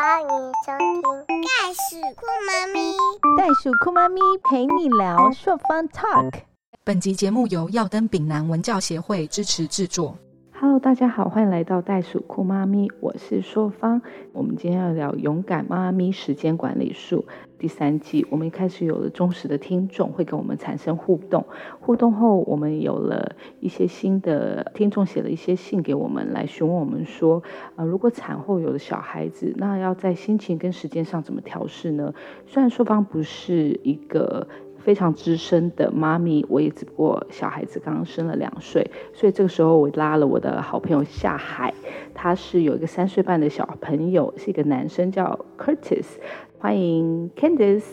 欢迎收听《袋鼠酷妈咪》。袋鼠酷妈咪陪你聊朔方 Talk。本集节目由耀登丙南文教协会支持制作。Hello，大家好，欢迎来到袋鼠酷妈咪，我是硕芳。我们今天要聊勇敢妈咪时间管理术第三季。我们一开始有了忠实的听众，会跟我们产生互动。互动后，我们有了一些新的听众写了一些信给我们，来询问我们说，呃，如果产后有了小孩子，那要在心情跟时间上怎么调试呢？虽然硕芳不是一个。非常资深的妈咪，我也只不过小孩子刚刚生了两岁，所以这个时候我拉了我的好朋友下海，他是有一个三岁半的小朋友，是一个男生叫 Curtis，欢迎 Candice。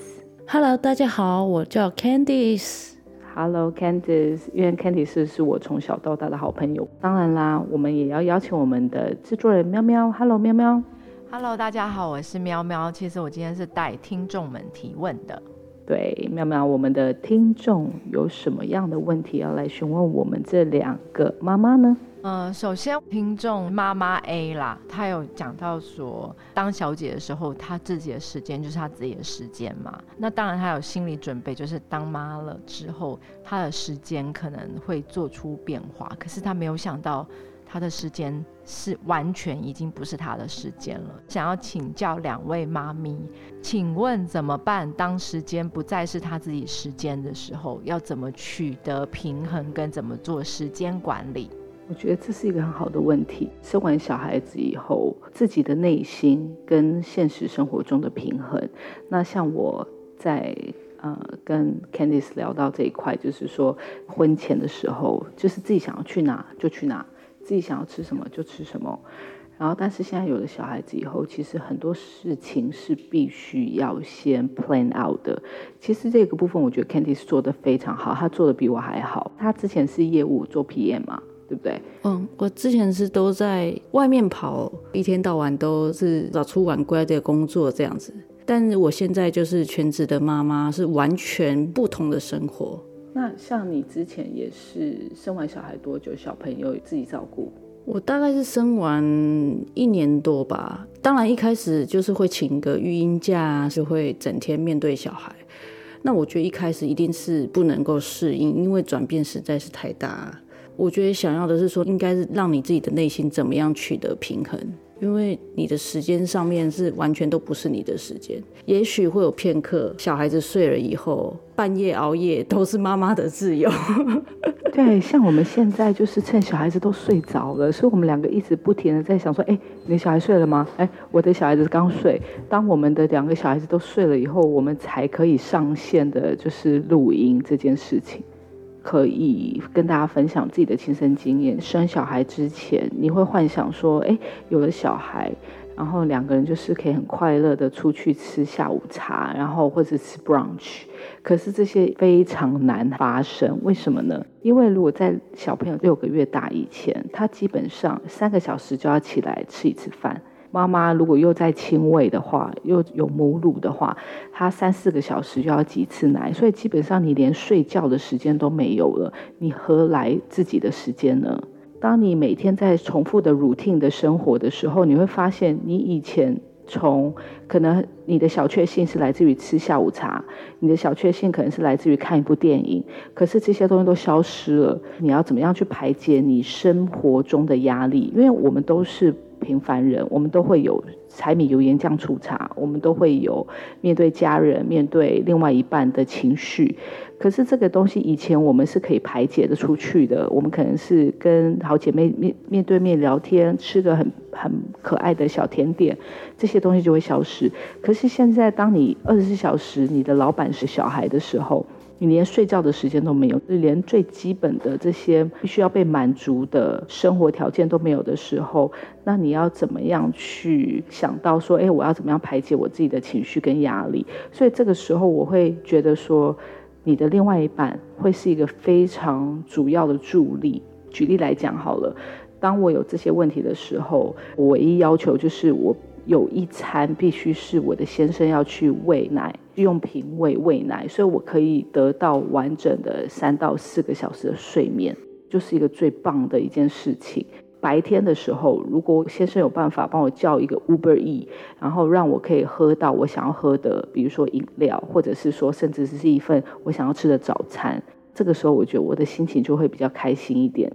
Hello，大家好，我叫 Candice。Hello Candice，因为 Candice 是我从小到大的好朋友，当然啦，我们也要邀请我们的制作人喵喵。Hello，喵喵。Hello，大家好，我是喵喵。其实我今天是带听众们提问的。对，妙妙，我们的听众有什么样的问题要来询问我们这两个妈妈呢？嗯，首先听众妈妈 A 啦，她有讲到说，当小姐的时候，她自己的时间就是她自己的时间嘛。那当然，她有心理准备，就是当妈了之后，她的时间可能会做出变化。可是她没有想到。他的时间是完全已经不是他的时间了。想要请教两位妈咪，请问怎么办？当时间不再是他自己时间的时候，要怎么取得平衡，跟怎么做时间管理？我觉得这是一个很好的问题。生完小孩子以后，自己的内心跟现实生活中的平衡。那像我在呃跟 Candice 聊到这一块，就是说婚前的时候，就是自己想要去哪就去哪。自己想要吃什么就吃什么，然后但是现在有了小孩子以后，其实很多事情是必须要先 plan out 的。其实这个部分我觉得 Candy 是做的非常好，他做的比我还好。他之前是业务做 PM 嘛，对不对？嗯，我之前是都在外面跑，一天到晚都是早出晚归的工作这样子。但是我现在就是全职的妈妈，是完全不同的生活。那像你之前也是生完小孩多久？小朋友自己照顾？我大概是生完一年多吧。当然一开始就是会请个育婴假，就会整天面对小孩。那我觉得一开始一定是不能够适应，因为转变实在是太大。我觉得想要的是说，应该是让你自己的内心怎么样取得平衡。因为你的时间上面是完全都不是你的时间，也许会有片刻，小孩子睡了以后，半夜熬夜都是妈妈的自由。对，像我们现在就是趁小孩子都睡着了，所以我们两个一直不停的在想说，哎，你的小孩睡了吗？哎，我的小孩子刚睡。当我们的两个小孩子都睡了以后，我们才可以上线的，就是录音这件事情。可以跟大家分享自己的亲身经验。生小孩之前，你会幻想说，哎，有了小孩，然后两个人就是可以很快乐的出去吃下午茶，然后或者吃 brunch。可是这些非常难发生，为什么呢？因为如果在小朋友六个月大以前，他基本上三个小时就要起来吃一次饭。妈妈如果又在亲喂的话，又有母乳的话，她三四个小时就要挤次奶，所以基本上你连睡觉的时间都没有了，你何来自己的时间呢？当你每天在重复的 routine 的生活的时候，你会发现，你以前从可能你的小确幸是来自于吃下午茶，你的小确幸可能是来自于看一部电影，可是这些东西都消失了。你要怎么样去排解你生活中的压力？因为我们都是。平凡人，我们都会有柴米油盐酱醋茶，我们都会有面对家人、面对另外一半的情绪。可是这个东西以前我们是可以排解的出去的，我们可能是跟好姐妹面面对面聊天，吃个很很可爱的小甜点，这些东西就会消失。可是现在，当你二十四小时你的老板是小孩的时候，你连睡觉的时间都没有，连最基本的这些必须要被满足的生活条件都没有的时候，那你要怎么样去想到说，哎，我要怎么样排解我自己的情绪跟压力？所以这个时候，我会觉得说，你的另外一半会是一个非常主要的助力。举例来讲好了，当我有这些问题的时候，我唯一要求就是我。有一餐必须是我的先生要去喂奶，用品喂喂奶，所以我可以得到完整的三到四个小时的睡眠，就是一个最棒的一件事情。白天的时候，如果先生有办法帮我叫一个 Uber E，然后让我可以喝到我想要喝的，比如说饮料，或者是说甚至是一份我想要吃的早餐，这个时候我觉得我的心情就会比较开心一点。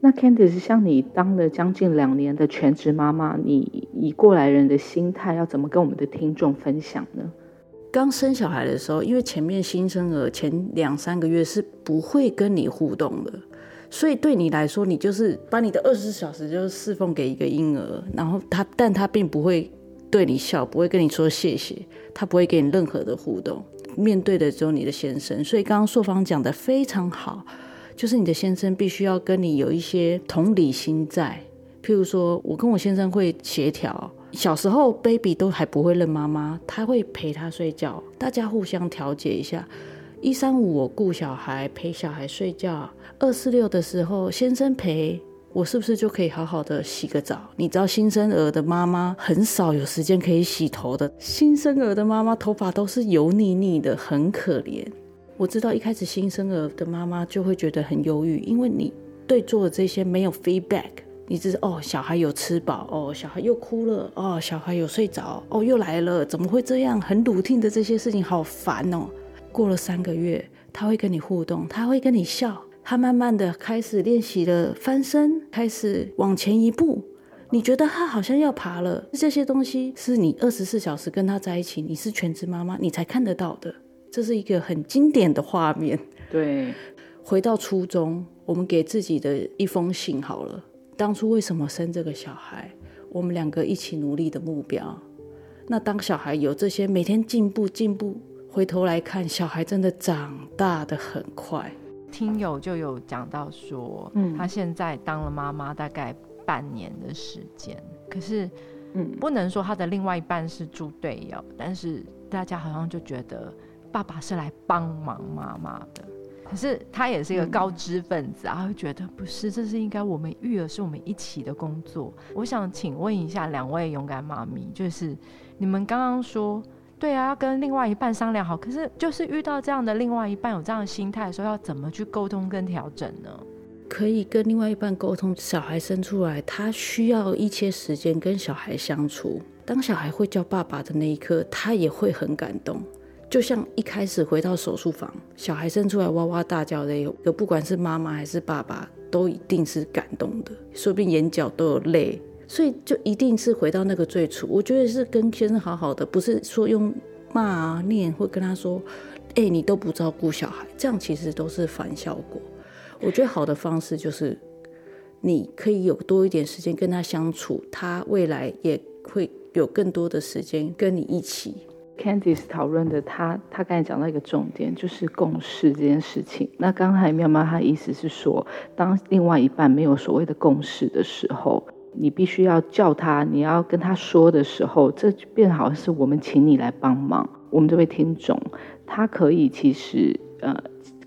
那 Candice，像你当了将近两年的全职妈妈，你以过来人的心态要怎么跟我们的听众分享呢？刚生小孩的时候，因为前面新生儿前两三个月是不会跟你互动的，所以对你来说，你就是把你的二十四小时就是侍奉给一个婴儿，然后他，但他并不会对你笑，不会跟你说谢谢，他不会给你任何的互动，面对的只有你的先生。所以刚刚硕芳讲的非常好，就是你的先生必须要跟你有一些同理心在，譬如说我跟我先生会协调。小时候，baby 都还不会认妈妈，他会陪他睡觉，大家互相调节一下。一三五我顾小孩，陪小孩睡觉；二四六的时候，先生陪我，是不是就可以好好的洗个澡？你知道新生儿的妈妈很少有时间可以洗头的，新生儿的妈妈头发都是油腻腻的，很可怜。我知道一开始新生儿的妈妈就会觉得很忧郁，因为你对做的这些没有 feedback。你只是哦，小孩有吃饱哦，小孩又哭了哦，小孩有睡着哦，又来了，怎么会这样？很笃定的这些事情好烦哦。过了三个月，他会跟你互动，他会跟你笑，他慢慢的开始练习了翻身，开始往前一步。你觉得他好像要爬了，这些东西是你二十四小时跟他在一起，你是全职妈妈，你才看得到的。这是一个很经典的画面。对，回到初中，我们给自己的一封信好了。当初为什么生这个小孩？我们两个一起努力的目标。那当小孩有这些每天进步进步，回头来看，小孩真的长大的很快。听友就有讲到说，嗯，他现在当了妈妈大概半年的时间，可是，嗯，不能说他的另外一半是猪队友，但是大家好像就觉得爸爸是来帮忙妈妈的。可是他也是一个高知分子啊，会觉得不是，这是应该我们育儿是我们一起的工作。我想请问一下两位勇敢妈咪，就是你们刚刚说，对啊，要跟另外一半商量好，可是就是遇到这样的另外一半有这样的心态的时候，要怎么去沟通跟调整呢？可以跟另外一半沟通，小孩生出来，他需要一些时间跟小孩相处。当小孩会叫爸爸的那一刻，他也会很感动。就像一开始回到手术房，小孩生出来哇哇大叫的，有不管是妈妈还是爸爸，都一定是感动的，说不定眼角都有泪，所以就一定是回到那个最初。我觉得是跟先生好好的，不是说用骂啊念，或跟他说，哎，你都不照顾小孩，这样其实都是反效果。我觉得好的方式就是，你可以有多一点时间跟他相处，他未来也会有更多的时间跟你一起。Candice 讨论的，他他刚才讲到一个重点，就是共识这件事情。那刚才妙妙她意思是说，当另外一半没有所谓的共识的时候，你必须要叫他，你要跟他说的时候，这变好像是我们请你来帮忙。我们这位听众，他可以其实呃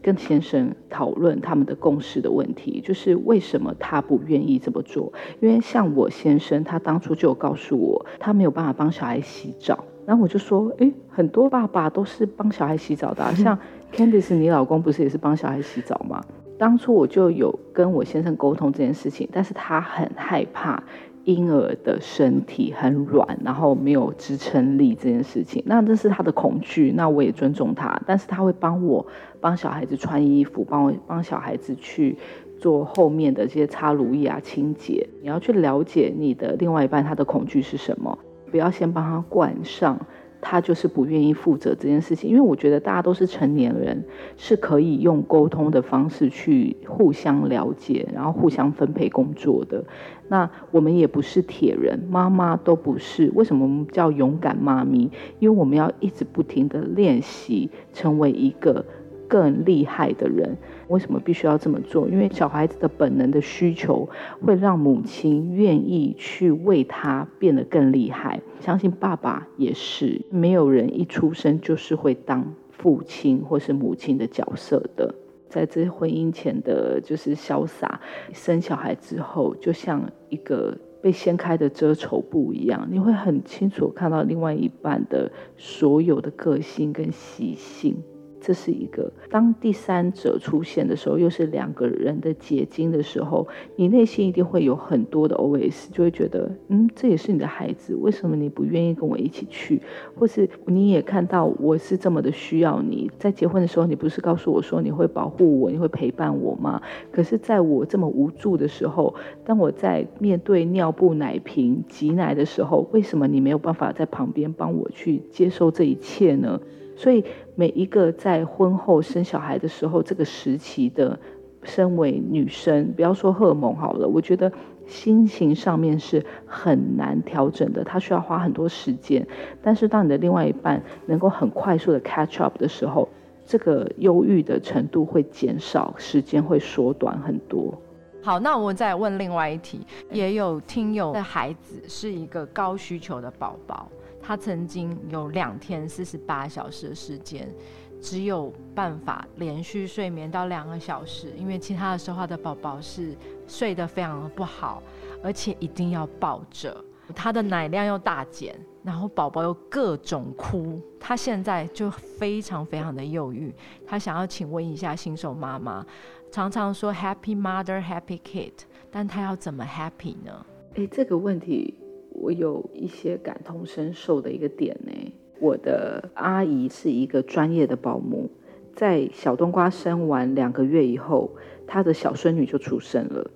跟先生讨论他们的共识的问题，就是为什么他不愿意这么做？因为像我先生，他当初就有告诉我，他没有办法帮小孩洗澡。然后我就说，哎，很多爸爸都是帮小孩洗澡的，像 Candice，你老公不是也是帮小孩洗澡吗？当初我就有跟我先生沟通这件事情，但是他很害怕婴儿的身体很软，然后没有支撑力这件事情，那这是他的恐惧，那我也尊重他，但是他会帮我帮小孩子穿衣服，帮我帮小孩子去做后面的这些擦乳液啊、清洁。你要去了解你的另外一半他的恐惧是什么。不要先帮他冠上，他就是不愿意负责这件事情。因为我觉得大家都是成年人，是可以用沟通的方式去互相了解，然后互相分配工作的。那我们也不是铁人，妈妈都不是。为什么我们叫勇敢妈咪？因为我们要一直不停的练习，成为一个。更厉害的人，为什么必须要这么做？因为小孩子的本能的需求会让母亲愿意去为他变得更厉害。相信爸爸也是，没有人一出生就是会当父亲或是母亲的角色的。在这婚姻前的就是潇洒，生小孩之后就像一个被掀开的遮丑布一样，你会很清楚看到另外一半的所有的个性跟习性。这是一个。当第三者出现的时候，又是两个人的结晶的时候，你内心一定会有很多的 OS，就会觉得，嗯，这也是你的孩子，为什么你不愿意跟我一起去？或是你也看到我是这么的需要你，在结婚的时候，你不是告诉我说你会保护我，你会陪伴我吗？可是在我这么无助的时候，当我在面对尿布、奶瓶、挤奶的时候，为什么你没有办法在旁边帮我去接受这一切呢？所以每一个在婚后生小孩的时候，这个时期的，身为女生，不要说荷尔蒙好了，我觉得心情上面是很难调整的，它需要花很多时间。但是当你的另外一半能够很快速的 catch up 的时候，这个忧郁的程度会减少，时间会缩短很多。好，那我再问另外一题，也有听友的孩子是一个高需求的宝宝。他曾经有两天四十八小时的时间，只有办法连续睡眠到两个小时，因为其他的时候他的宝宝是睡得非常的不好，而且一定要抱着，他的奶量又大减，然后宝宝又各种哭，他现在就非常非常的忧郁。他想要请问一下新手妈妈，常常说 Happy Mother Happy Kid，但他要怎么 Happy 呢？哎，这个问题。我有一些感同身受的一个点呢。我的阿姨是一个专业的保姆，在小冬瓜生完两个月以后，她的小孙女就出生了。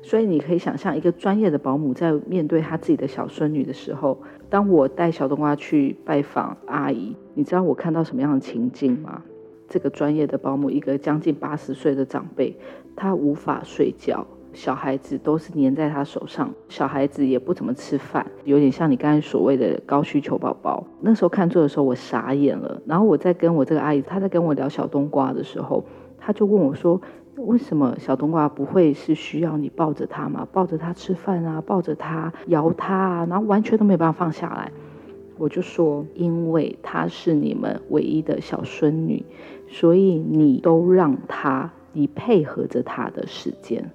所以你可以想象，一个专业的保姆在面对她自己的小孙女的时候，当我带小冬瓜去拜访阿姨，你知道我看到什么样的情境吗？这个专业的保姆，一个将近八十岁的长辈，她无法睡觉。小孩子都是黏在他手上，小孩子也不怎么吃饭，有点像你刚才所谓的高需求宝宝。那时候看座的时候，我傻眼了。然后我在跟我这个阿姨，她在跟我聊小冬瓜的时候，她就问我说：“为什么小冬瓜不会是需要你抱着他吗？抱着他吃饭啊，抱着他摇他啊，然后完全都没办法放下来。”我就说：“因为她是你们唯一的小孙女，所以你都让她，你配合着她的时间。”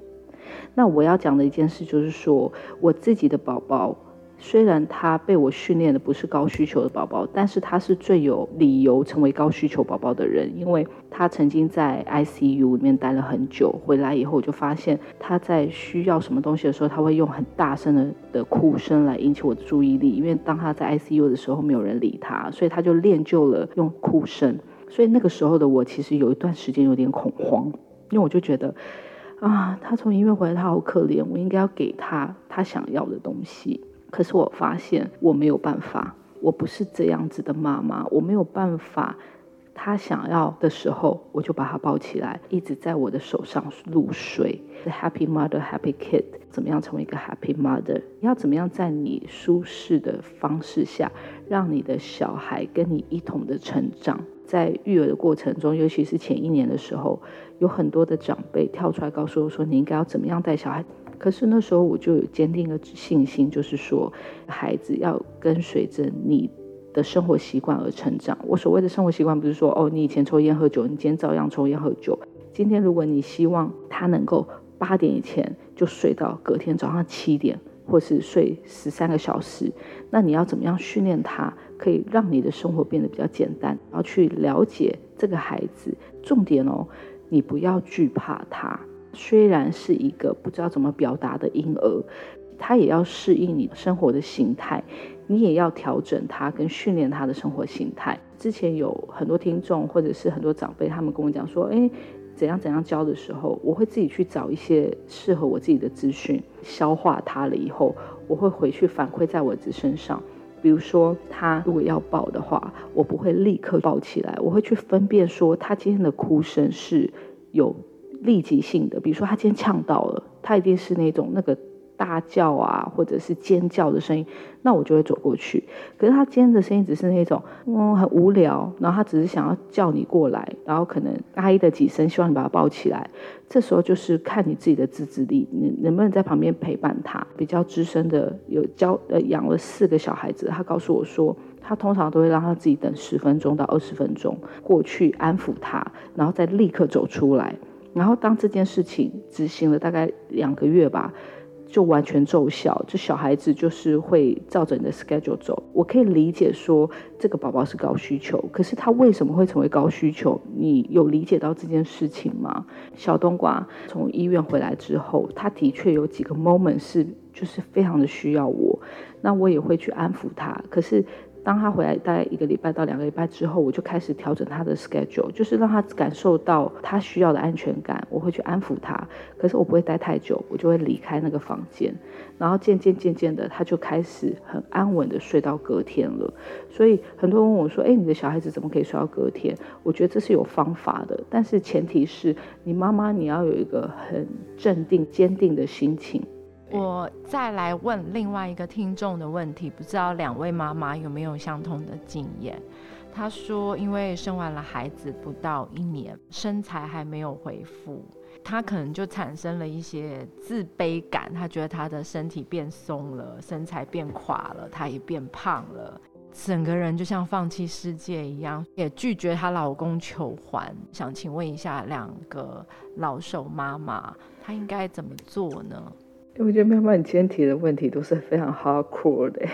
那我要讲的一件事就是说，我自己的宝宝，虽然他被我训练的不是高需求的宝宝，但是他是最有理由成为高需求宝宝的人，因为他曾经在 ICU 里面待了很久，回来以后我就发现他在需要什么东西的时候，他会用很大声的的哭声来引起我的注意力，因为当他在 ICU 的时候没有人理他，所以他就练就了用哭声。所以那个时候的我其实有一段时间有点恐慌，因为我就觉得。啊，他从医院回来，他好可怜，我应该要给他他想要的东西。可是我发现我没有办法，我不是这样子的妈妈，我没有办法。他想要的时候，我就把他抱起来，一直在我的手上入睡。Happy mother, happy kid，怎么样成为一个 happy mother？要怎么样在你舒适的方式下，让你的小孩跟你一同的成长？在育儿的过程中，尤其是前一年的时候，有很多的长辈跳出来告诉我说：“你应该要怎么样带小孩？”可是那时候我就有坚定的信心，就是说，孩子要跟随着你的生活习惯而成长。我所谓的生活习惯，不是说哦，你以前抽烟喝酒，你今天照样抽烟喝酒。今天如果你希望他能够八点以前就睡到隔天早上七点，或是睡十三个小时，那你要怎么样训练他？可以让你的生活变得比较简单，然后去了解这个孩子。重点哦，你不要惧怕他。虽然是一个不知道怎么表达的婴儿，他也要适应你生活的形态，你也要调整他跟训练他的生活形态。之前有很多听众或者是很多长辈，他们跟我讲说，哎，怎样怎样教的时候，我会自己去找一些适合我自己的资讯，消化它了以后，我会回去反馈在我自身上。比如说，他如果要抱的话，我不会立刻抱起来，我会去分辨说他今天的哭声是有立即性的。比如说，他今天呛到了，他一定是那种那个。大叫啊，或者是尖叫的声音，那我就会走过去。可是他尖的声音只是那种，嗯，很无聊，然后他只是想要叫你过来，然后可能哀的几声，希望你把他抱起来。这时候就是看你自己的自制力，你能不能在旁边陪伴他。比较资深的有教呃养了四个小孩子，他告诉我说，他通常都会让他自己等十分钟到二十分钟过去安抚他，然后再立刻走出来。然后当这件事情执行了大概两个月吧。就完全奏效，这小孩子就是会照着你的 schedule 走。我可以理解说这个宝宝是高需求，可是他为什么会成为高需求？你有理解到这件事情吗？小冬瓜从医院回来之后，他的确有几个 moment 是就是非常的需要我，那我也会去安抚他，可是。当他回来大概一个礼拜到两个礼拜之后，我就开始调整他的 schedule，就是让他感受到他需要的安全感。我会去安抚他，可是我不会待太久，我就会离开那个房间。然后渐渐渐渐的，他就开始很安稳的睡到隔天了。所以很多人问我说：“哎，你的小孩子怎么可以睡到隔天？”我觉得这是有方法的，但是前提是你妈妈你要有一个很镇定、坚定的心情。我再来问另外一个听众的问题，不知道两位妈妈有没有相同的经验？她说，因为生完了孩子不到一年，身材还没有恢复，她可能就产生了一些自卑感，她觉得她的身体变松了，身材变垮了，她也变胖了，整个人就像放弃世界一样，也拒绝她老公求欢。想请问一下，两个老手妈妈，她应该怎么做呢？我觉得妈妈你今天提的问题都是非常 hardcore 的，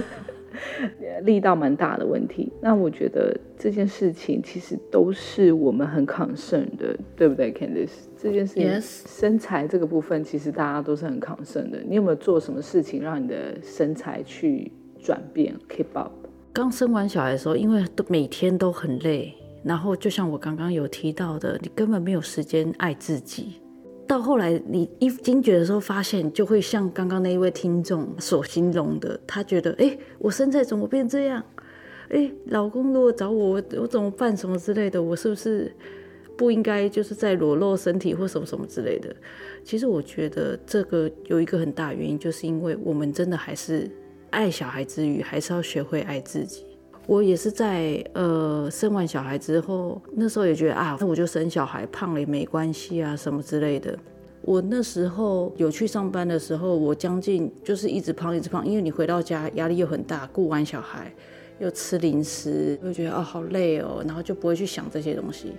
力道蛮大的问题。那我觉得这件事情其实都是我们很 concern 的，对不对，Candice？这件事情身材这个部分，其实大家都是很 concern 的。你有没有做什么事情让你的身材去转变，keep up？刚生完小孩的时候，因为都每天都很累，然后就像我刚刚有提到的，你根本没有时间爱自己。到后来，你一惊觉的时候，发现就会像刚刚那一位听众所形容的，他觉得，哎，我身材怎么变这样？哎，老公如果找我，我怎么办？什么之类的，我是不是不应该就是在裸露身体或什么什么之类的？其实我觉得这个有一个很大原因，就是因为我们真的还是爱小孩之余，还是要学会爱自己。我也是在呃生完小孩之后，那时候也觉得啊，那我就生小孩胖了也没关系啊，什么之类的。我那时候有去上班的时候，我将近就是一直胖一直胖，因为你回到家压力又很大，顾完小孩又吃零食，又觉得哦好累哦，然后就不会去想这些东西。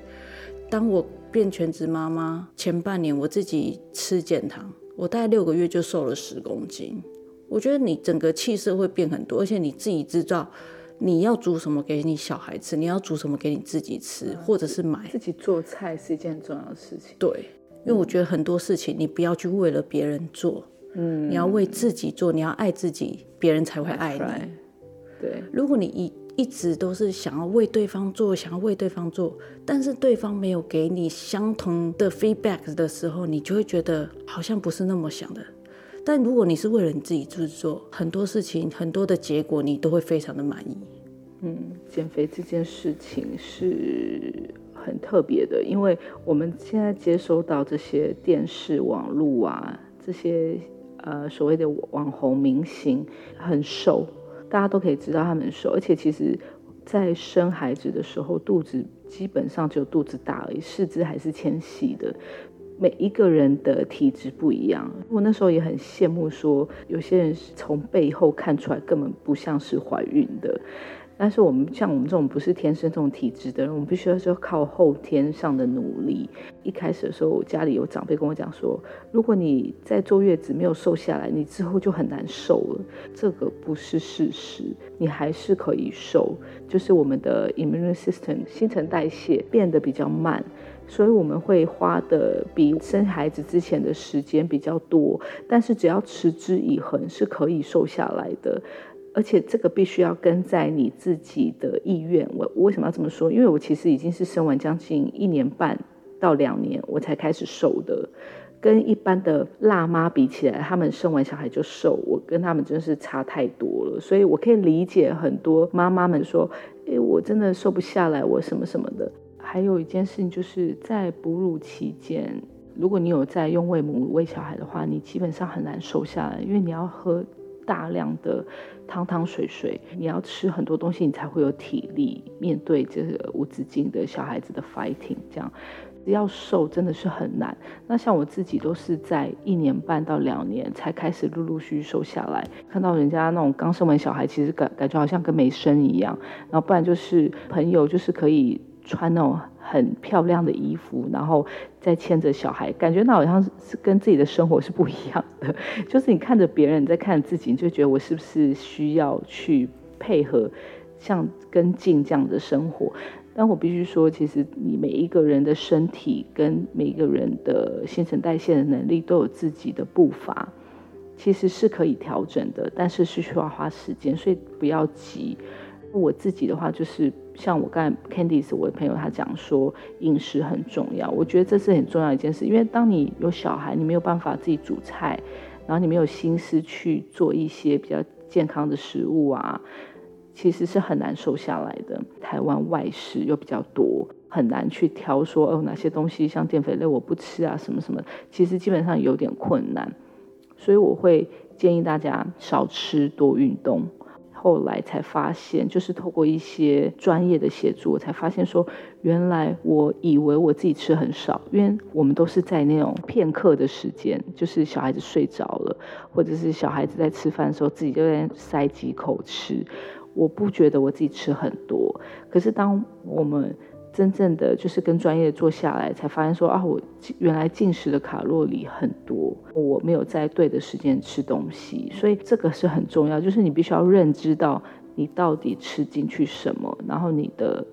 当我变全职妈妈前半年，我自己吃减糖，我大概六个月就瘦了十公斤。我觉得你整个气色会变很多，而且你自己知道。你要煮什么给你小孩吃？你要煮什么给你自己吃，或者是买？自己做菜是一件很重要的事情。对，因为我觉得很多事情你不要去为了别人做，嗯，你要为自己做，你要爱自己，别人才会爱你。对，如果你一一直都是想要为对方做，想要为对方做，但是对方没有给你相同的 feedback 的时候，你就会觉得好像不是那么想的。但如果你是为了你自己制作很多事情，很多的结果你都会非常的满意。嗯，减肥这件事情是很特别的，因为我们现在接收到这些电视、网络啊，这些呃所谓的网红明星很瘦，大家都可以知道他们瘦，而且其实，在生孩子的时候，肚子基本上只有肚子大而已，四肢还是纤细的。每一个人的体质不一样，我那时候也很羡慕，说有些人是从背后看出来根本不像是怀孕的。但是我们像我们这种不是天生这种体质的人，我们必须要说靠后天上的努力。一开始的时候，我家里有长辈跟我讲说，如果你在坐月子没有瘦下来，你之后就很难瘦了。这个不是事实，你还是可以瘦，就是我们的 immune system 新陈代谢变得比较慢。所以我们会花的比生孩子之前的时间比较多，但是只要持之以恒是可以瘦下来的，而且这个必须要跟在你自己的意愿。我我为什么要这么说？因为我其实已经是生完将近一年半到两年我才开始瘦的，跟一般的辣妈比起来，他们生完小孩就瘦，我跟他们真是差太多了。所以我可以理解很多妈妈们说：“诶，我真的瘦不下来，我什么什么的。”还有一件事情，就是在哺乳期间，如果你有在用喂母乳喂小孩的话，你基本上很难瘦下来，因为你要喝大量的汤汤水水，你要吃很多东西，你才会有体力面对这个无止境的小孩子的 fighting。这样要瘦真的是很难。那像我自己都是在一年半到两年才开始陆陆续续瘦下来。看到人家那种刚生完小孩，其实感感觉好像跟没生一样。然后不然就是朋友就是可以。穿那种很漂亮的衣服，然后再牵着小孩，感觉那好像是跟自己的生活是不一样的。就是你看着别人，你在看自己，你就觉得我是不是需要去配合像跟进这样的生活？但我必须说，其实你每一个人的身体跟每一个人的新陈代谢的能力都有自己的步伐，其实是可以调整的，但是是需要花时间，所以不要急。我自己的话，就是像我刚才 Candice 我的朋友他讲说，饮食很重要，我觉得这是很重要一件事，因为当你有小孩，你没有办法自己煮菜，然后你没有心思去做一些比较健康的食物啊。其实是很难瘦下来的。台湾外食又比较多，很难去挑说哦哪些东西像淀粉类我不吃啊什么什么。其实基本上有点困难，所以我会建议大家少吃多运动。后来才发现，就是透过一些专业的协助，我才发现说，原来我以为我自己吃很少，因为我们都是在那种片刻的时间，就是小孩子睡着了，或者是小孩子在吃饭的时候，自己就在塞几口吃。我不觉得我自己吃很多，可是当我们真正的就是跟专业做下来，才发现说啊，我原来进食的卡路里很多，我没有在对的时间吃东西，所以这个是很重要，就是你必须要认知到你到底吃进去什么，然后你的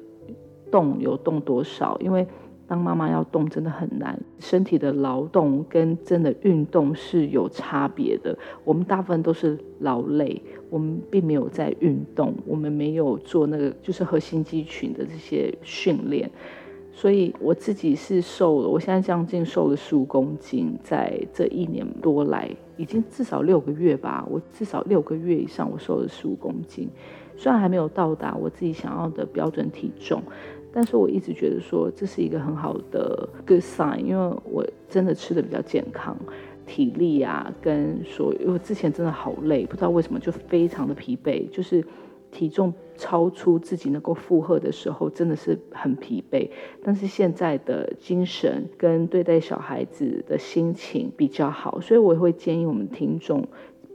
动有动多少，因为。当妈妈要动真的很难，身体的劳动跟真的运动是有差别的。我们大部分都是劳累，我们并没有在运动，我们没有做那个就是核心肌群的这些训练。所以我自己是瘦了，我现在将近瘦了十五公斤，在这一年多来，已经至少六个月吧，我至少六个月以上，我瘦了十五公斤。虽然还没有到达我自己想要的标准体重。但是我一直觉得说这是一个很好的 good sign，因为我真的吃的比较健康，体力啊跟说，因为之前真的好累，不知道为什么就非常的疲惫，就是体重超出自己能够负荷的时候，真的是很疲惫。但是现在的精神跟对待小孩子的心情比较好，所以我会建议我们听众。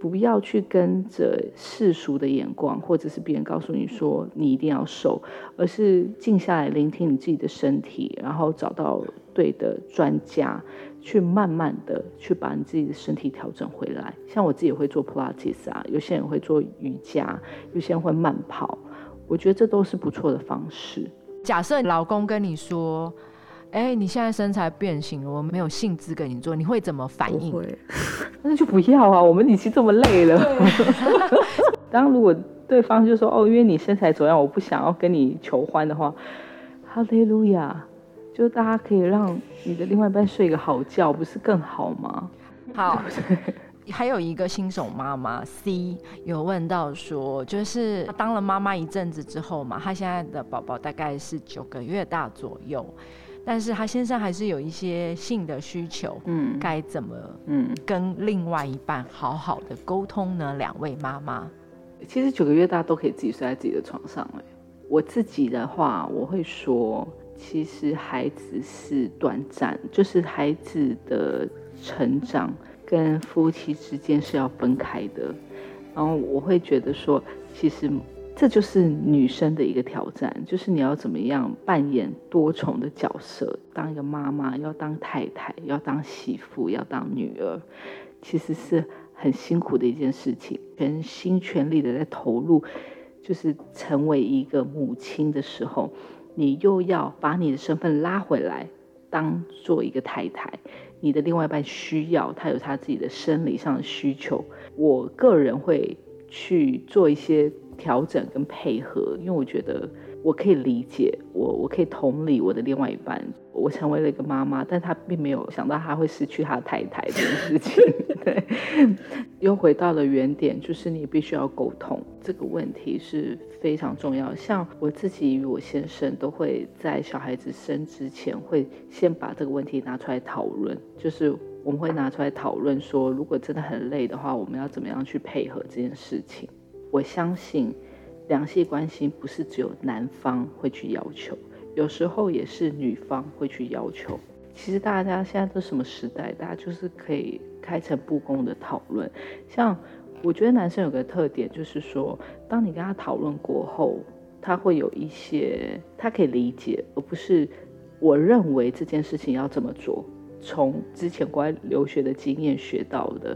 不要去跟着世俗的眼光，或者是别人告诉你说你一定要瘦，而是静下来聆听你自己的身体，然后找到对的专家，去慢慢的去把你自己的身体调整回来。像我自己会做普拉提啊，有些人会做瑜伽，有些人会慢跑，我觉得这都是不错的方式。假设老公跟你说。哎，你现在身材变形了，我没有兴致跟你做，你会怎么反应？那就不要啊！我们已经这么累了。当如果对方就说哦，因为你身材怎样，我不想要跟你求欢的话，哈利路亚！就大家可以让你的另外一半睡个好觉，不是更好吗？好。还有一个新手妈妈 C 有问到说，就是当了妈妈一阵子之后嘛，她现在的宝宝大概是九个月大左右。但是他先生还是有一些性的需求，嗯，该怎么嗯跟另外一半好好的沟通呢？两位妈妈，其实九个月大家都可以自己睡在自己的床上哎。我自己的话，我会说，其实孩子是短暂，就是孩子的成长跟夫妻之间是要分开的。然后我会觉得说，其实。这就是女生的一个挑战，就是你要怎么样扮演多重的角色，当一个妈妈，要当太太，要当媳妇，要当女儿，其实是很辛苦的一件事情，全心全力的在投入，就是成为一个母亲的时候，你又要把你的身份拉回来，当做一个太太，你的另外一半需要，他有他自己的生理上的需求，我个人会去做一些。调整跟配合，因为我觉得我可以理解，我我可以同理我的另外一半。我成为了一个妈妈，但他并没有想到他会失去他的太太这件事情。对，又回到了原点，就是你必须要沟通这个问题是非常重要。像我自己与我先生都会在小孩子生之前，会先把这个问题拿出来讨论，就是我们会拿出来讨论说，如果真的很累的话，我们要怎么样去配合这件事情。我相信两性关系不是只有男方会去要求，有时候也是女方会去要求。其实大家现在都什么时代，大家就是可以开诚布公的讨论。像我觉得男生有个特点，就是说，当你跟他讨论过后，他会有一些他可以理解，而不是我认为这件事情要怎么做，从之前国外留学的经验学到的，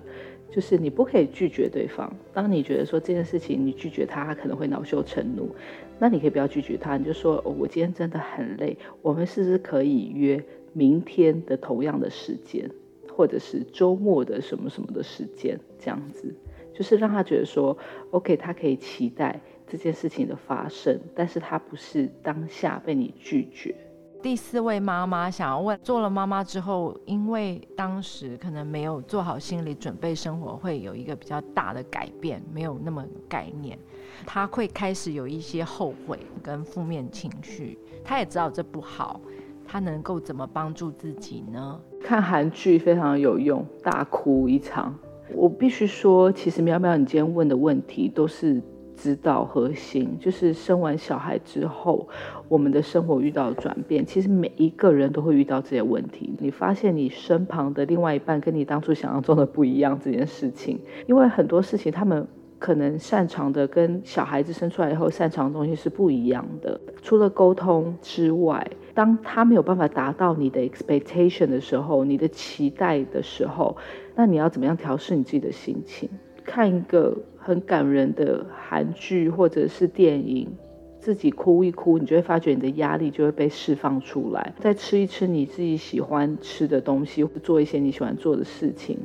就是你不可以拒绝对方。当你觉得说这件事情你拒绝他，他可能会恼羞成怒，那你可以不要拒绝他，你就说：“哦，我今天真的很累，我们是不是可以约明天的同样的时间，或者是周末的什么什么的时间？”这样子，就是让他觉得说：“OK，他可以期待这件事情的发生，但是他不是当下被你拒绝。”第四位妈妈想要问：做了妈妈之后，因为当时可能没有做好心理准备，生活会有一个比较大的改变，没有那么概念，她会开始有一些后悔跟负面情绪。她也知道这不好，她能够怎么帮助自己呢？看韩剧非常有用，大哭一场。我必须说，其实喵喵，你今天问的问题都是。指导核心就是生完小孩之后，我们的生活遇到转变。其实每一个人都会遇到这些问题。你发现你身旁的另外一半跟你当初想象中的不一样这件事情，因为很多事情他们可能擅长的跟小孩子生出来以后擅长的东西是不一样的。除了沟通之外，当他没有办法达到你的 expectation 的时候，你的期待的时候，那你要怎么样调试你自己的心情？看一个很感人的韩剧或者是电影，自己哭一哭，你就会发觉你的压力就会被释放出来。再吃一吃你自己喜欢吃的东西，做一些你喜欢做的事情，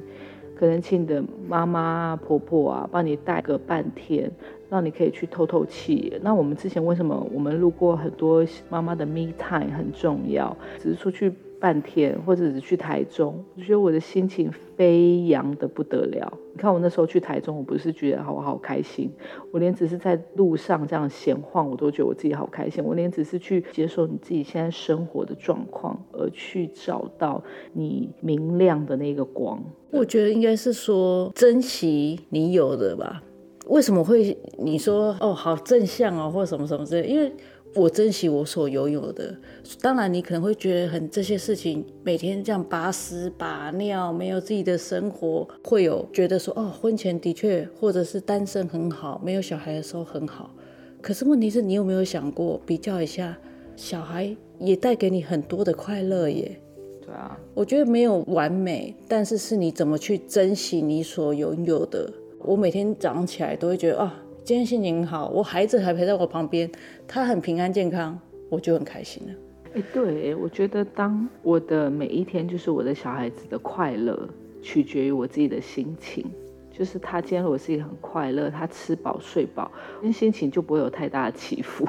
可能请你的妈妈、婆婆啊帮你带个半天，让你可以去透透气。那我们之前为什么我们录过很多妈妈的 me time 很重要，只是出去。半天，或者是去台中，我觉得我的心情飞扬的不得了。你看我那时候去台中，我不是觉得好好开心，我连只是在路上这样闲晃，我都觉得我自己好开心。我连只是去接受你自己现在生活的状况，而去找到你明亮的那个光。我觉得应该是说珍惜你有的吧。为什么会你说哦好正向哦，或什么什么之类？因为。我珍惜我所拥有的，当然你可能会觉得很这些事情每天这样拔屎拔尿，没有自己的生活，会有觉得说哦，婚前的确或者是单身很好，没有小孩的时候很好。可是问题是你有没有想过比较一下，小孩也带给你很多的快乐耶？对啊，我觉得没有完美，但是是你怎么去珍惜你所拥有的。我每天早上起来都会觉得啊。今天心情好，我孩子还陪在我旁边，他很平安健康，我就很开心了。哎，对，我觉得当我的每一天就是我的小孩子的快乐，取决于我自己的心情。就是他今天如果是一个很快乐，他吃饱睡饱，那心情就不会有太大的起伏。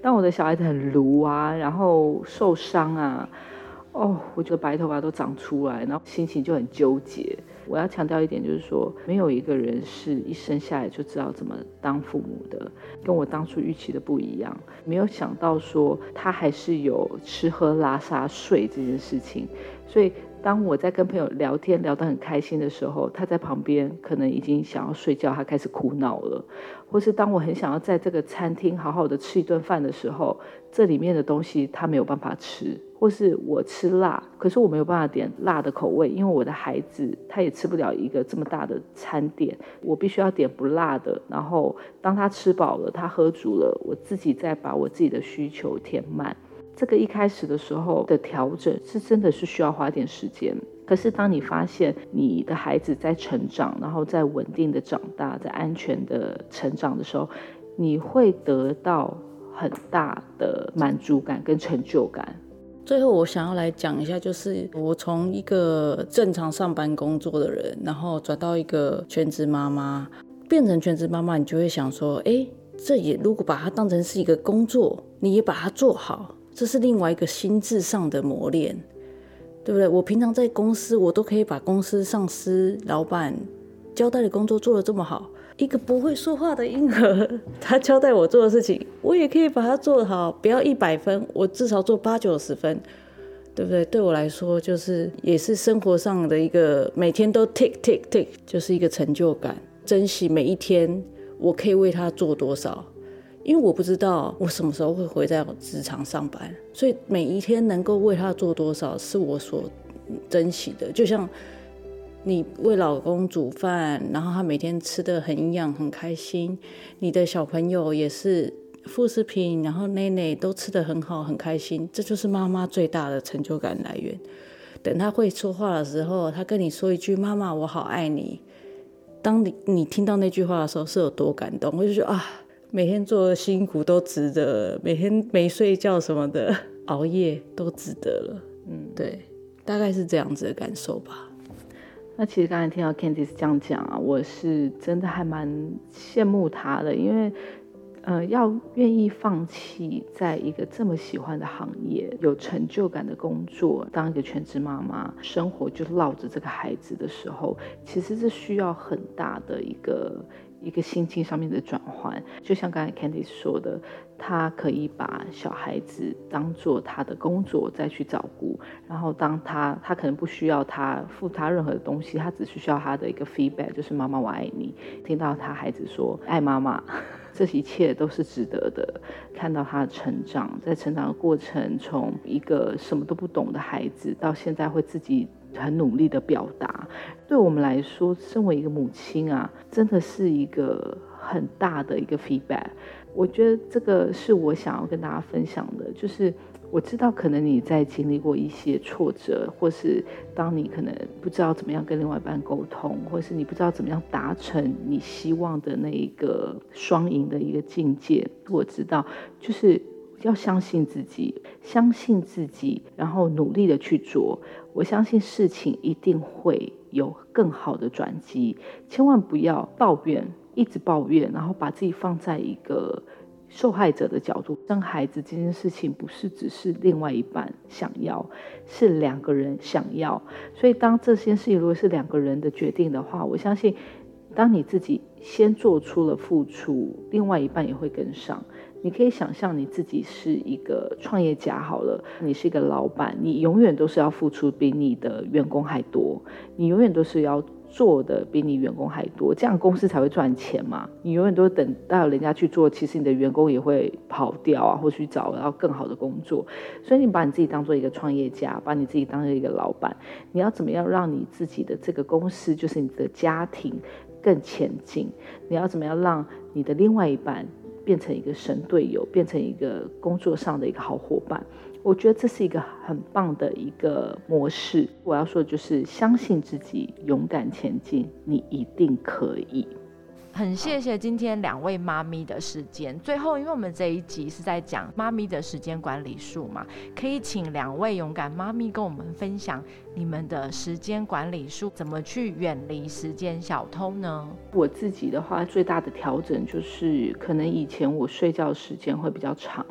当我的小孩子很卢啊，然后受伤啊，哦，我觉得白头发都长出来，然后心情就很纠结。我要强调一点，就是说，没有一个人是一生下来就知道怎么当父母的，跟我当初预期的不一样。没有想到说他还是有吃喝拉撒睡这件事情，所以当我在跟朋友聊天聊得很开心的时候，他在旁边可能已经想要睡觉，他开始哭闹了；或是当我很想要在这个餐厅好好的吃一顿饭的时候，这里面的东西他没有办法吃。或是我吃辣，可是我没有办法点辣的口味，因为我的孩子他也吃不了一个这么大的餐点，我必须要点不辣的。然后当他吃饱了，他喝足了，我自己再把我自己的需求填满。这个一开始的时候的调整是真的是需要花点时间。可是当你发现你的孩子在成长，然后在稳定的长大，在安全的成长的时候，你会得到很大的满足感跟成就感。最后，我想要来讲一下，就是我从一个正常上班工作的人，然后转到一个全职妈妈，变成全职妈妈，你就会想说，哎，这也如果把它当成是一个工作，你也把它做好，这是另外一个心智上的磨练，对不对？我平常在公司，我都可以把公司上司、老板交代的工作做得这么好。一个不会说话的婴儿，他交代我做的事情，我也可以把它做好，不要一百分，我至少做八九十分，对不对？对我来说，就是也是生活上的一个每天都 tick tick tick，就是一个成就感，珍惜每一天，我可以为他做多少，因为我不知道我什么时候会回在职场上班，所以每一天能够为他做多少，是我所珍惜的，就像。你为老公煮饭，然后他每天吃的很营养，很开心。你的小朋友也是副食品，然后奶奶都吃得很好，很开心，这就是妈妈最大的成就感来源。等他会说话的时候，他跟你说一句“妈妈，我好爱你”，当你你听到那句话的时候，是有多感动？我就觉得啊，每天做的辛苦都值得，每天没睡觉什么的，熬夜都值得了。嗯，对，大概是这样子的感受吧。那其实刚才听到 Candice 这样讲啊，我是真的还蛮羡慕他的，因为。呃，要愿意放弃在一个这么喜欢的行业、有成就感的工作，当一个全职妈妈，生活就绕着这个孩子的时候，其实是需要很大的一个一个心境上面的转换。就像刚才 Candice 说的，他可以把小孩子当做他的工作再去照顾，然后当他他可能不需要他付他任何的东西，他只需要他的一个 feedback，就是妈妈我爱你。听到他孩子说爱妈妈。这一切都是值得的。看到他的成长，在成长的过程，从一个什么都不懂的孩子，到现在会自己很努力的表达，对我们来说，身为一个母亲啊，真的是一个很大的一个 feedback。我觉得这个是我想要跟大家分享的，就是。我知道，可能你在经历过一些挫折，或是当你可能不知道怎么样跟另外一半沟通，或是你不知道怎么样达成你希望的那一个双赢的一个境界。我知道，就是要相信自己，相信自己，然后努力的去做。我相信事情一定会有更好的转机。千万不要抱怨，一直抱怨，然后把自己放在一个。受害者的角度，生孩子这件事情不是只是另外一半想要，是两个人想要。所以当这件事情如果是两个人的决定的话，我相信，当你自己先做出了付出，另外一半也会跟上。你可以想象你自己是一个创业家好了，你是一个老板，你永远都是要付出比你的员工还多，你永远都是要。做的比你员工还多，这样公司才会赚钱嘛。你永远都等到人家去做，其实你的员工也会跑掉啊，或去找到更好的工作。所以你把你自己当做一个创业家，把你自己当做一个老板，你要怎么样让你自己的这个公司，就是你的家庭更前进？你要怎么样让你的另外一半变成一个神队友，变成一个工作上的一个好伙伴？我觉得这是一个很棒的一个模式。我要说的就是相信自己，勇敢前进，你一定可以。很谢谢今天两位妈咪的时间。最后，因为我们这一集是在讲妈咪的时间管理术嘛，可以请两位勇敢妈咪跟我们分享你们的时间管理术，怎么去远离时间小偷呢？我自己的话，最大的调整就是，可能以前我睡觉时间会比较长。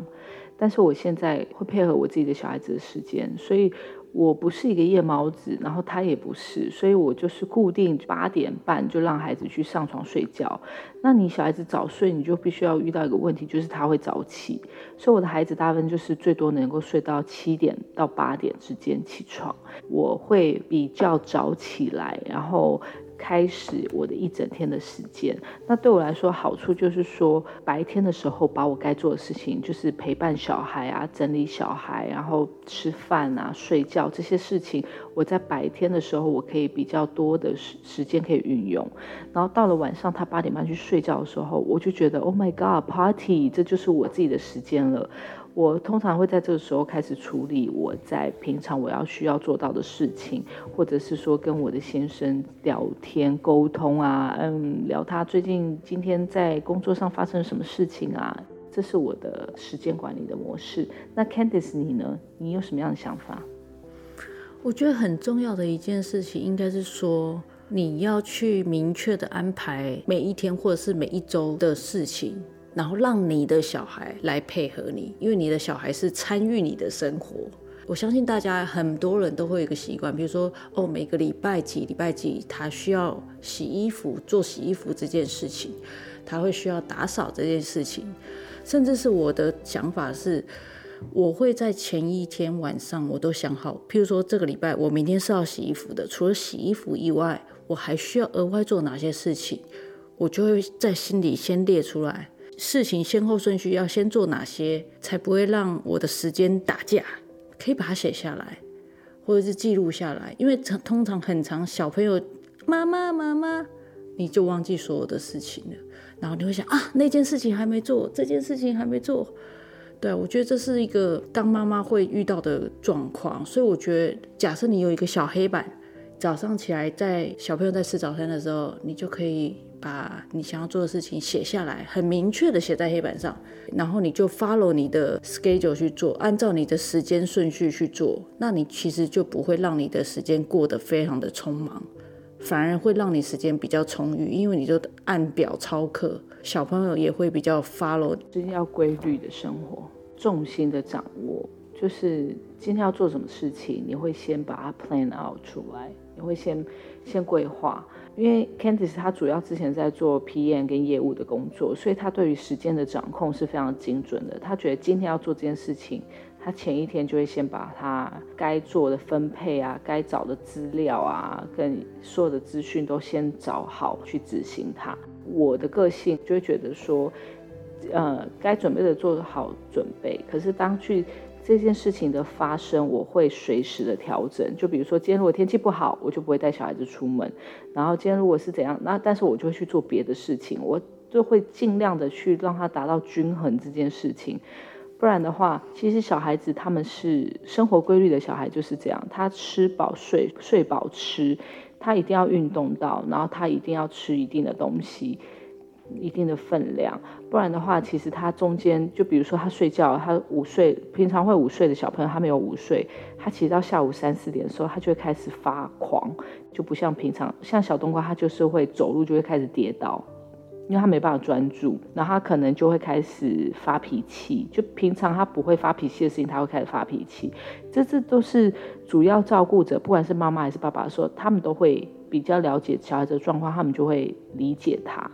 但是我现在会配合我自己的小孩子的时间，所以我不是一个夜猫子，然后他也不是，所以我就是固定八点半就让孩子去上床睡觉。那你小孩子早睡，你就必须要遇到一个问题，就是他会早起。所以我的孩子大部分就是最多能够睡到七点到八点之间起床，我会比较早起来，然后。开始我的一整天的时间，那对我来说好处就是说，白天的时候把我该做的事情，就是陪伴小孩啊、整理小孩，然后吃饭啊、睡觉这些事情，我在白天的时候我可以比较多的时时间可以运用。然后到了晚上，他八点半去睡觉的时候，我就觉得 Oh my God，Party，这就是我自己的时间了。我通常会在这个时候开始处理我在平常我要需要做到的事情，或者是说跟我的先生聊天沟通啊，嗯，聊他最近今天在工作上发生什么事情啊，这是我的时间管理的模式。那 Candice 你呢？你有什么样的想法？我觉得很重要的一件事情应该是说，你要去明确的安排每一天或者是每一周的事情。然后让你的小孩来配合你，因为你的小孩是参与你的生活。我相信大家很多人都会有一个习惯，比如说哦，每个礼拜几礼拜几他需要洗衣服、做洗衣服这件事情，他会需要打扫这件事情，甚至是我的想法是，我会在前一天晚上我都想好，譬如说这个礼拜我明天是要洗衣服的，除了洗衣服以外，我还需要额外做哪些事情，我就会在心里先列出来。事情先后顺序要先做哪些，才不会让我的时间打架？可以把它写下来，或者是记录下来。因为通常很长，小朋友妈妈妈妈，你就忘记所有的事情了。然后你会想啊，那件事情还没做，这件事情还没做。对，我觉得这是一个当妈妈会遇到的状况。所以我觉得，假设你有一个小黑板，早上起来在小朋友在吃早餐的时候，你就可以把你想要做的事情写下来，很明确的写在黑板上，然后你就 follow 你的 schedule 去做，按照你的时间顺序去做，那你其实就不会让你的时间过得非常的匆忙。反而会让你时间比较充裕，因为你就按表操课，小朋友也会比较 follow，就是要规律的生活，重心的掌握，就是今天要做什么事情，你会先把它 plan out 出来，你会先先规划。因为 Candice 他主要之前在做 PM 跟业务的工作，所以他对于时间的掌控是非常精准的。他觉得今天要做这件事情。他前一天就会先把他该做的分配啊、该找的资料啊、跟所有的资讯都先找好去执行它。我的个性就会觉得说，呃，该准备的做好准备。可是当去这件事情的发生，我会随时的调整。就比如说今天如果天气不好，我就不会带小孩子出门。然后今天如果是怎样，那但是我就会去做别的事情。我就会尽量的去让他达到均衡这件事情。不然的话，其实小孩子他们是生活规律的小孩就是这样，他吃饱睡，睡饱吃，他一定要运动到，然后他一定要吃一定的东西，一定的分量。不然的话，其实他中间就比如说他睡觉，他午睡，平常会午睡的小朋友，他没有午睡，他其实到下午三四点的时候，他就会开始发狂，就不像平常，像小冬瓜，他就是会走路就会开始跌倒。因为他没办法专注，然后他可能就会开始发脾气。就平常他不会发脾气的事情，他会开始发脾气。这这都是主要照顾者，不管是妈妈还是爸爸，说他们都会比较了解小孩子的状况，他们就会理解他，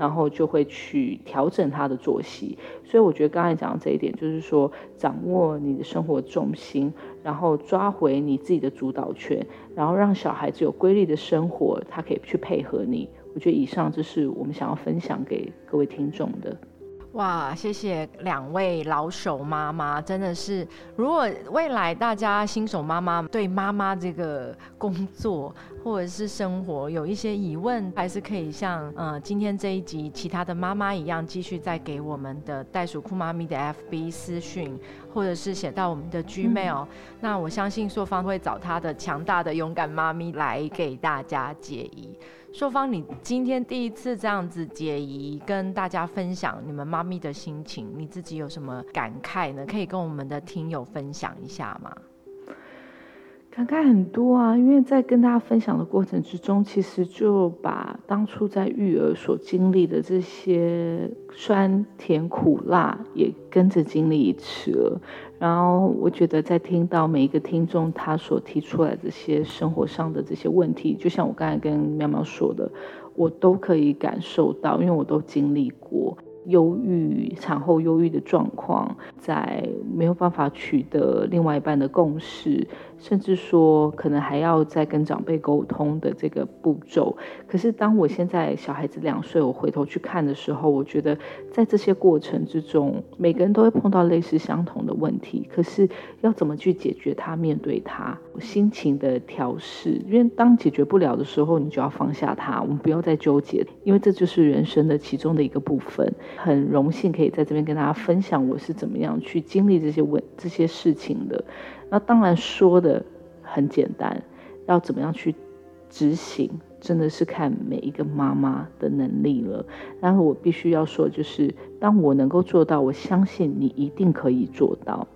然后就会去调整他的作息。所以我觉得刚才讲的这一点，就是说掌握你的生活重心，然后抓回你自己的主导权，然后让小孩子有规律的生活，他可以去配合你。我觉得以上这是我们想要分享给各位听众的。哇，谢谢两位老手妈妈，真的是，如果未来大家新手妈妈对妈妈这个工作或者是生活有一些疑问，还是可以像呃今天这一集其他的妈妈一样，继续再给我们的袋鼠酷妈咪的 FB 私讯，或者是写到我们的 Gmail。那我相信硕芳会找她的强大的勇敢妈咪来给大家解疑。硕芳，你今天第一次这样子解疑，跟大家分享你们妈咪的心情，你自己有什么感慨呢？可以跟我们的听友分享一下吗？感慨很多啊，因为在跟大家分享的过程之中，其实就把当初在育儿所经历的这些酸甜苦辣也跟着经历一次了。然后我觉得，在听到每一个听众他所提出来这些生活上的这些问题，就像我刚才跟喵喵说的，我都可以感受到，因为我都经历过。忧郁、产后忧郁的状况，在没有办法取得另外一半的共识，甚至说可能还要再跟长辈沟通的这个步骤。可是当我现在小孩子两岁，我回头去看的时候，我觉得在这些过程之中，每个人都会碰到类似相同的问题。可是要怎么去解决它、面对它，心情的调试，因为当解决不了的时候，你就要放下它，我们不要再纠结，因为这就是人生的其中的一个部分。很荣幸可以在这边跟大家分享我是怎么样去经历这些问这些事情的。那当然说的很简单，要怎么样去执行，真的是看每一个妈妈的能力了。然后我必须要说，就是当我能够做到，我相信你一定可以做到。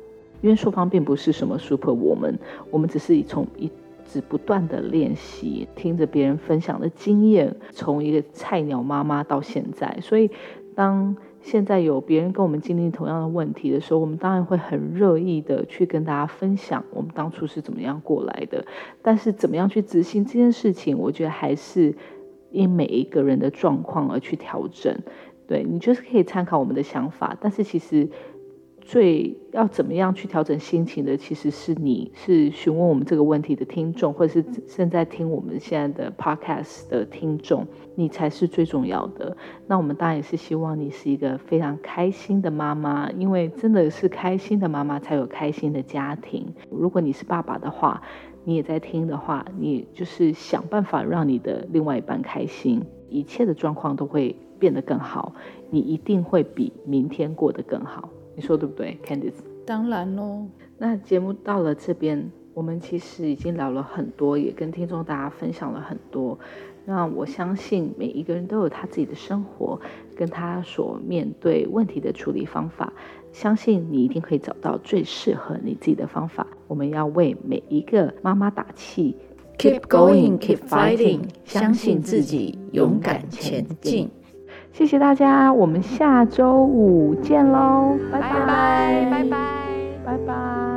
因为硕方并不是什么 super woman，我们只是从一直不断的练习，听着别人分享的经验，从一个菜鸟妈妈到现在，所以。当现在有别人跟我们经历同样的问题的时候，我们当然会很热意的去跟大家分享我们当初是怎么样过来的。但是怎么样去执行这件事情，我觉得还是因每一个人的状况而去调整。对你就是可以参考我们的想法，但是其实。最要怎么样去调整心情的，其实是你是询问我们这个问题的听众，或者是正在听我们现在的 podcast 的听众，你才是最重要的。那我们当然也是希望你是一个非常开心的妈妈，因为真的是开心的妈妈才有开心的家庭。如果你是爸爸的话，你也在听的话，你就是想办法让你的另外一半开心，一切的状况都会。变得更好，你一定会比明天过得更好。你说对不对，Candice？当然喽。那节目到了这边，我们其实已经聊了很多，也跟听众大家分享了很多。那我相信每一个人都有他自己的生活，跟他所面对问题的处理方法。相信你一定可以找到最适合你自己的方法。我们要为每一个妈妈打气，Keep going, keep fighting，相信自己，勇敢前进。谢谢大家我们下周五见喽拜拜拜拜。拜拜。